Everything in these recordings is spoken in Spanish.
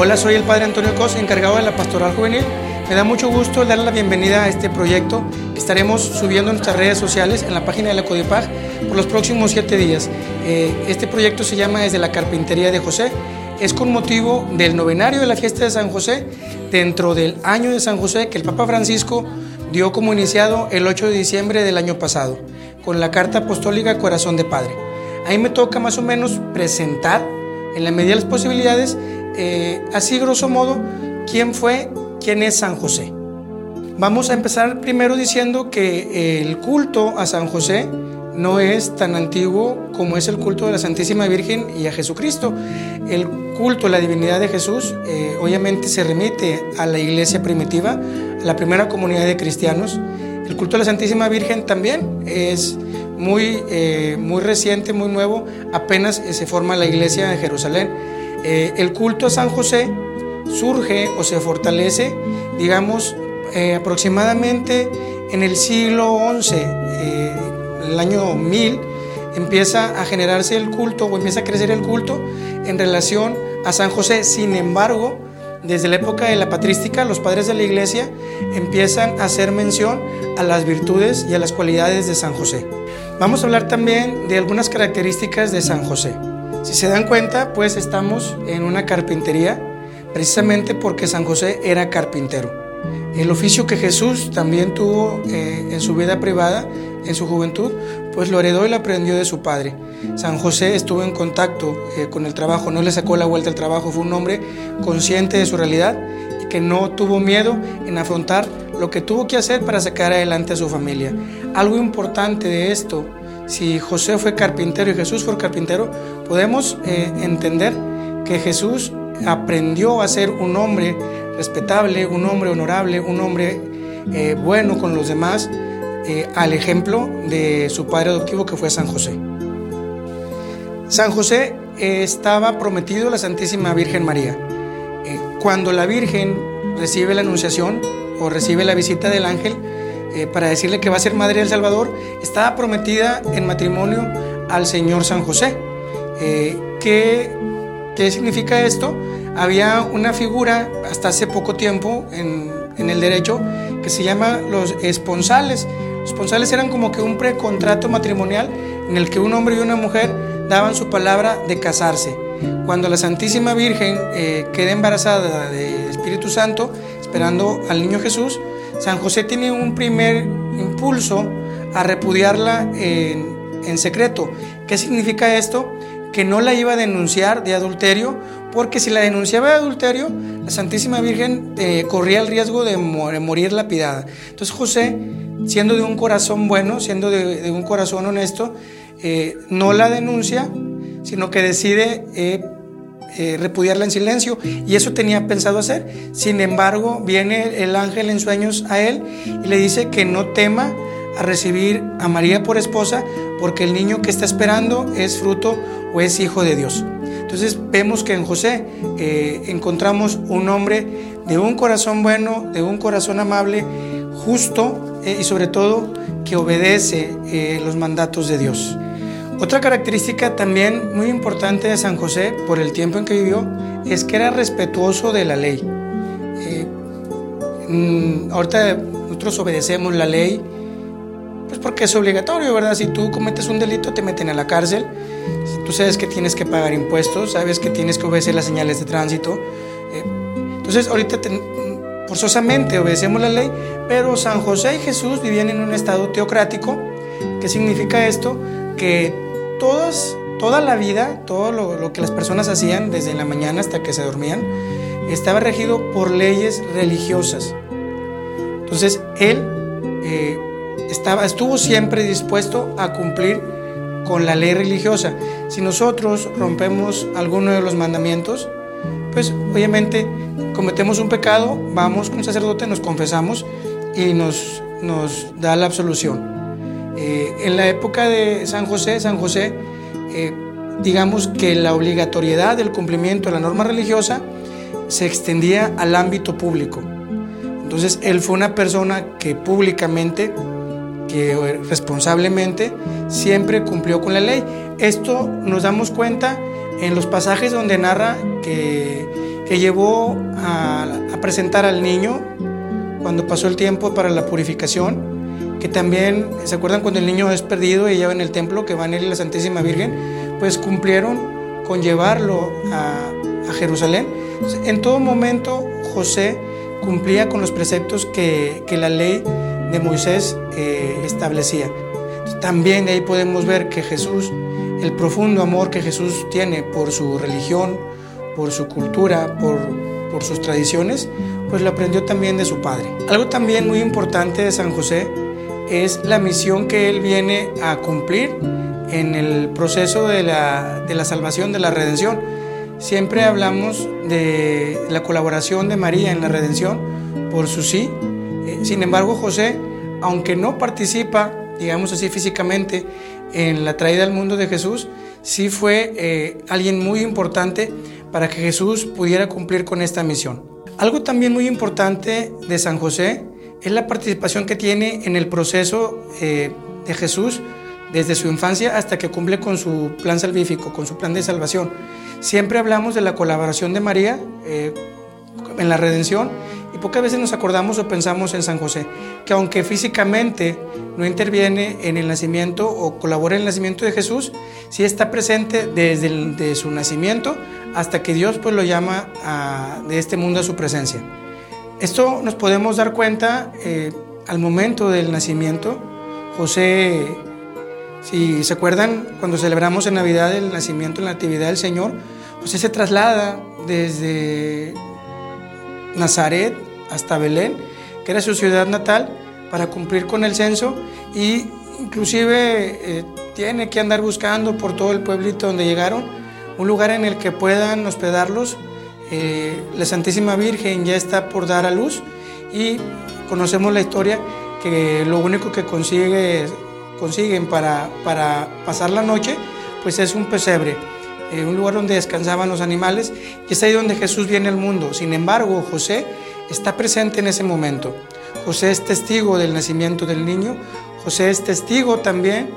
Hola, soy el Padre Antonio Cos, encargado de la Pastoral Juvenil. Me da mucho gusto darle la bienvenida a este proyecto que estaremos subiendo en nuestras redes sociales en la página de la Codipag por los próximos siete días. Eh, este proyecto se llama Desde la Carpintería de José. Es con motivo del novenario de la fiesta de San José, dentro del año de San José que el Papa Francisco dio como iniciado el 8 de diciembre del año pasado, con la Carta Apostólica Corazón de Padre. Ahí me toca más o menos presentar, en la medida de las posibilidades, eh, así grosso modo, quién fue, quién es San José. Vamos a empezar primero diciendo que el culto a San José no es tan antiguo como es el culto de la Santísima Virgen y a Jesucristo. El culto a la divinidad de Jesús eh, obviamente se remite a la iglesia primitiva, a la primera comunidad de cristianos. El culto a la Santísima Virgen también es muy, eh, muy reciente, muy nuevo, apenas se forma la iglesia de Jerusalén. Eh, el culto a San José surge o se fortalece, digamos, eh, aproximadamente en el siglo XI, eh, el año 1000, empieza a generarse el culto o empieza a crecer el culto en relación a San José. Sin embargo, desde la época de la patrística, los padres de la iglesia empiezan a hacer mención a las virtudes y a las cualidades de San José. Vamos a hablar también de algunas características de San José. Si se dan cuenta, pues estamos en una carpintería precisamente porque San José era carpintero. El oficio que Jesús también tuvo eh, en su vida privada, en su juventud, pues lo heredó y lo aprendió de su padre. San José estuvo en contacto eh, con el trabajo, no le sacó la vuelta al trabajo, fue un hombre consciente de su realidad y que no tuvo miedo en afrontar lo que tuvo que hacer para sacar adelante a su familia. Algo importante de esto si José fue carpintero y Jesús fue carpintero, podemos eh, entender que Jesús aprendió a ser un hombre respetable, un hombre honorable, un hombre eh, bueno con los demás, eh, al ejemplo de su padre adoptivo que fue San José. San José estaba prometido a la Santísima Virgen María. cuando la Virgen recibe la anunciación o recibe la visita del ángel, eh, para decirle que va a ser madre del Salvador, estaba prometida en matrimonio al Señor San José. Eh, ¿qué, ¿Qué significa esto? Había una figura hasta hace poco tiempo en, en el derecho que se llama los esponsales. Los esponsales eran como que un precontrato matrimonial en el que un hombre y una mujer daban su palabra de casarse. Cuando la Santísima Virgen eh, queda embarazada del Espíritu Santo, esperando al niño Jesús, San José tiene un primer impulso a repudiarla en, secreto. ¿Qué significa esto? Que no la iba a denunciar de adulterio, porque si la denunciaba de adulterio, la Santísima Virgen eh, corría el riesgo de morir lapidada. Entonces José, siendo de un corazón bueno, siendo de, un corazón honesto, eh, no la denuncia, sino que decide eh, eh, repudiarla en silencio y eso tenía pensado hacer. Sin embargo, viene el ángel en sueños a él y le dice que no tema a recibir a María por esposa porque el niño que está esperando es fruto o es hijo de Dios. Entonces vemos que en José eh, encontramos un hombre de un corazón bueno, de un corazón amable, justo eh, y sobre todo que obedece los mandatos de Dios. Otra característica también muy importante de San José por el tiempo en que vivió es que era respetuoso de la ley. Eh, mm, ahorita nosotros obedecemos la ley pues porque es obligatorio, ¿verdad? Si tú cometes un delito te meten a la cárcel, tú sabes que tienes que pagar impuestos, sabes que tienes que obedecer las señales de tránsito. Eh, entonces ahorita forzosamente obedecemos la ley, pero San José y Jesús vivían en un estado teocrático. ¿Qué significa esto? Que todas, toda la vida, todo lo, que las personas hacían desde la mañana hasta que se dormían, estaba regido por leyes religiosas. Entonces, él eh, estaba, estuvo siempre dispuesto a cumplir con la ley religiosa. Si nosotros rompemos alguno de los mandamientos, pues obviamente cometemos un pecado, vamos con un sacerdote, nos confesamos y nos, nos da la absolución. Eh, en la época de San José, San José, eh, digamos que la obligatoriedad del cumplimiento de la norma religiosa se extendía al ámbito público. Entonces, él fue una persona que públicamente, que eh, responsablemente, siempre cumplió con la ley. Esto nos damos cuenta en los pasajes donde narra que que llevó a, a presentar al niño cuando pasó el tiempo para la purificación, que también, ¿se acuerdan cuando el niño es perdido y lleva en el templo, que van él y la Santísima Virgen? Pues cumplieron con llevarlo a, a Jerusalén. En todo momento José cumplía con los preceptos que, que la ley de Moisés eh, establecía. También de ahí podemos ver que Jesús, el profundo amor que Jesús tiene por su religión, por su cultura, por, por sus tradiciones, pues lo aprendió también de su padre. Algo también muy importante de San José es la misión que él viene a cumplir en el proceso de la, de la salvación, de la redención. Siempre hablamos de la colaboración de María en la redención por su sí. Eh, sin embargo, José, aunque no participa, digamos así físicamente, en la traída al mundo de Jesús, sí fue eh, alguien muy importante para que Jesús pudiera cumplir con esta misión. Algo también muy importante de San José es la participación que tiene en el proceso eh, de Jesús desde su infancia hasta que cumple con su plan salvífico, con su plan de salvación. Siempre hablamos de la colaboración de María eh, en la redención y pocas veces nos acordamos o pensamos en San José, que aunque físicamente no interviene en el nacimiento o colabora en el nacimiento de Jesús, sí está presente desde su nacimiento hasta que Dios pues lo llama de este mundo a su presencia. Esto nos podemos dar cuenta eh, al momento del nacimiento. José si se acuerdan, cuando celebramos en Navidad el nacimiento, la Natividad del Señor, pues se traslada desde Nazaret hasta Belén, que era su ciudad natal, para cumplir con el censo y inclusive eh, tiene que andar buscando por todo el pueblito donde llegaron un lugar en el que puedan hospedarlos. Eh, la Santísima Virgen ya está por dar a luz y conocemos la historia que lo único que consigue consiguen para, pasar la noche, pues es un pesebre, eh, un lugar donde descansaban los animales, y es ahí donde Jesús viene al mundo. Sin embargo, José está presente en ese momento. José es testigo del nacimiento del niño, José es testigo también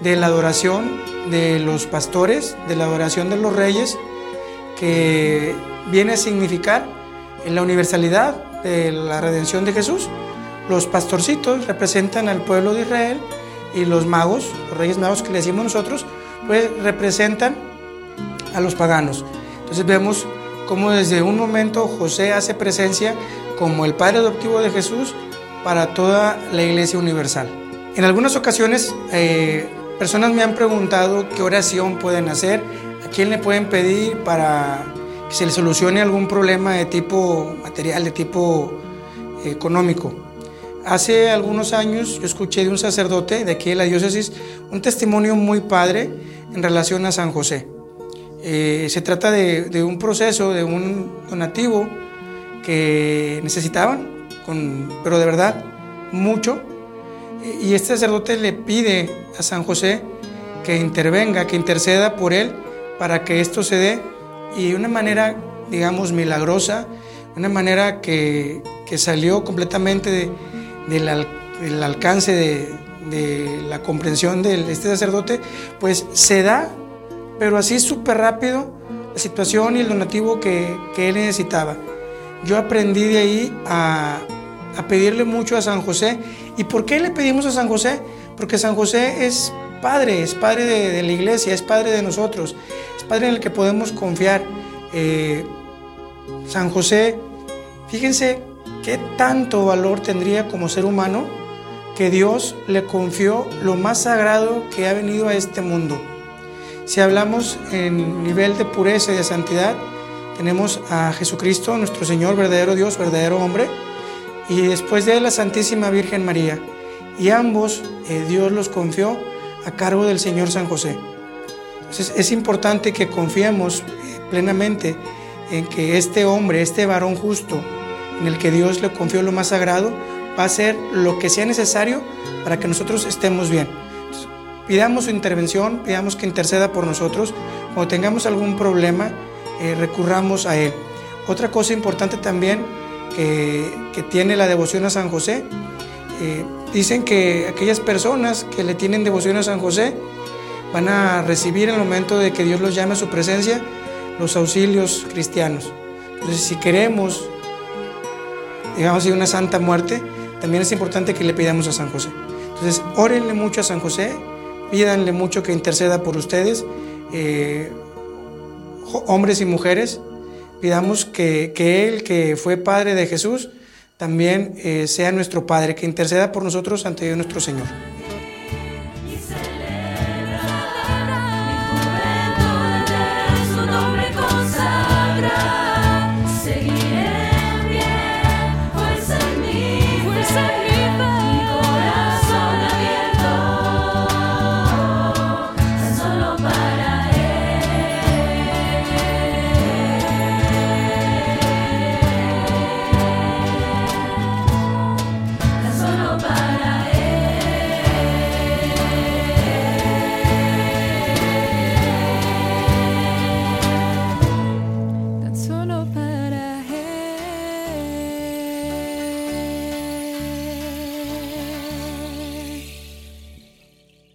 de la adoración de los pastores, de la adoración de los reyes, que viene a significar en la universalidad de la redención de Jesús. Los pastorcitos representan al pueblo de Israel y los magos, los reyes magos que le decimos nosotros, pues representan a los paganos. Entonces vemos cómo desde un momento José hace presencia como el padre adoptivo de Jesús para toda la iglesia universal. En algunas ocasiones eh, personas me han preguntado qué oración pueden hacer, a quién le pueden pedir para se le solucione algún problema de tipo material, de tipo eh, económico. Hace algunos años yo escuché de un sacerdote de aquí de la diócesis un testimonio muy padre en relación a San José. Eh, se trata de, un proceso, de un donativo que necesitaban, con, pero de verdad mucho. Y este sacerdote le pide a San José que intervenga, que interceda por él para que esto se dé y de una manera, digamos, milagrosa, una manera que, que salió completamente de del, alcance de, la comprensión de este sacerdote, pues se da, pero así súper rápido, la situación y el donativo que, él necesitaba. Yo aprendí de ahí a, pedirle mucho a San José. ¿Y por qué le pedimos a San José? Porque San José es padre, es padre de, la iglesia, es padre de nosotros, es padre en el que podemos confiar. Eh, San José, fíjense ¿Qué tanto valor tendría como ser humano que Dios le confió lo más sagrado que ha venido a este mundo? Si hablamos en nivel de pureza y de santidad, tenemos a Jesucristo, nuestro Señor, verdadero Dios, verdadero hombre, y después de él la Santísima Virgen María. Y ambos eh, Dios los confió a cargo del Señor San José. Entonces es importante que confiemos eh, plenamente en que este hombre, este varón justo, en el que Dios le confió lo más sagrado, va a hacer lo que sea necesario para que nosotros estemos bien. pidamos su intervención, pidamos que interceda por nosotros. Cuando tengamos algún problema, eh, recurramos a Él. Otra cosa importante también que, tiene la devoción a San José, eh, dicen que aquellas personas que le tienen devoción a San José van a recibir en el momento de que Dios los llame a su presencia los auxilios cristianos. Entonces, si queremos, digamos así, una santa muerte, también es importante que le pidamos a San José. Entonces, órenle mucho a San José, pídanle mucho que interceda por ustedes, eh, hombres y mujeres, pidamos que, Él, que fue Padre de Jesús, también eh, sea nuestro Padre, que interceda por nosotros ante Dios nuestro Señor.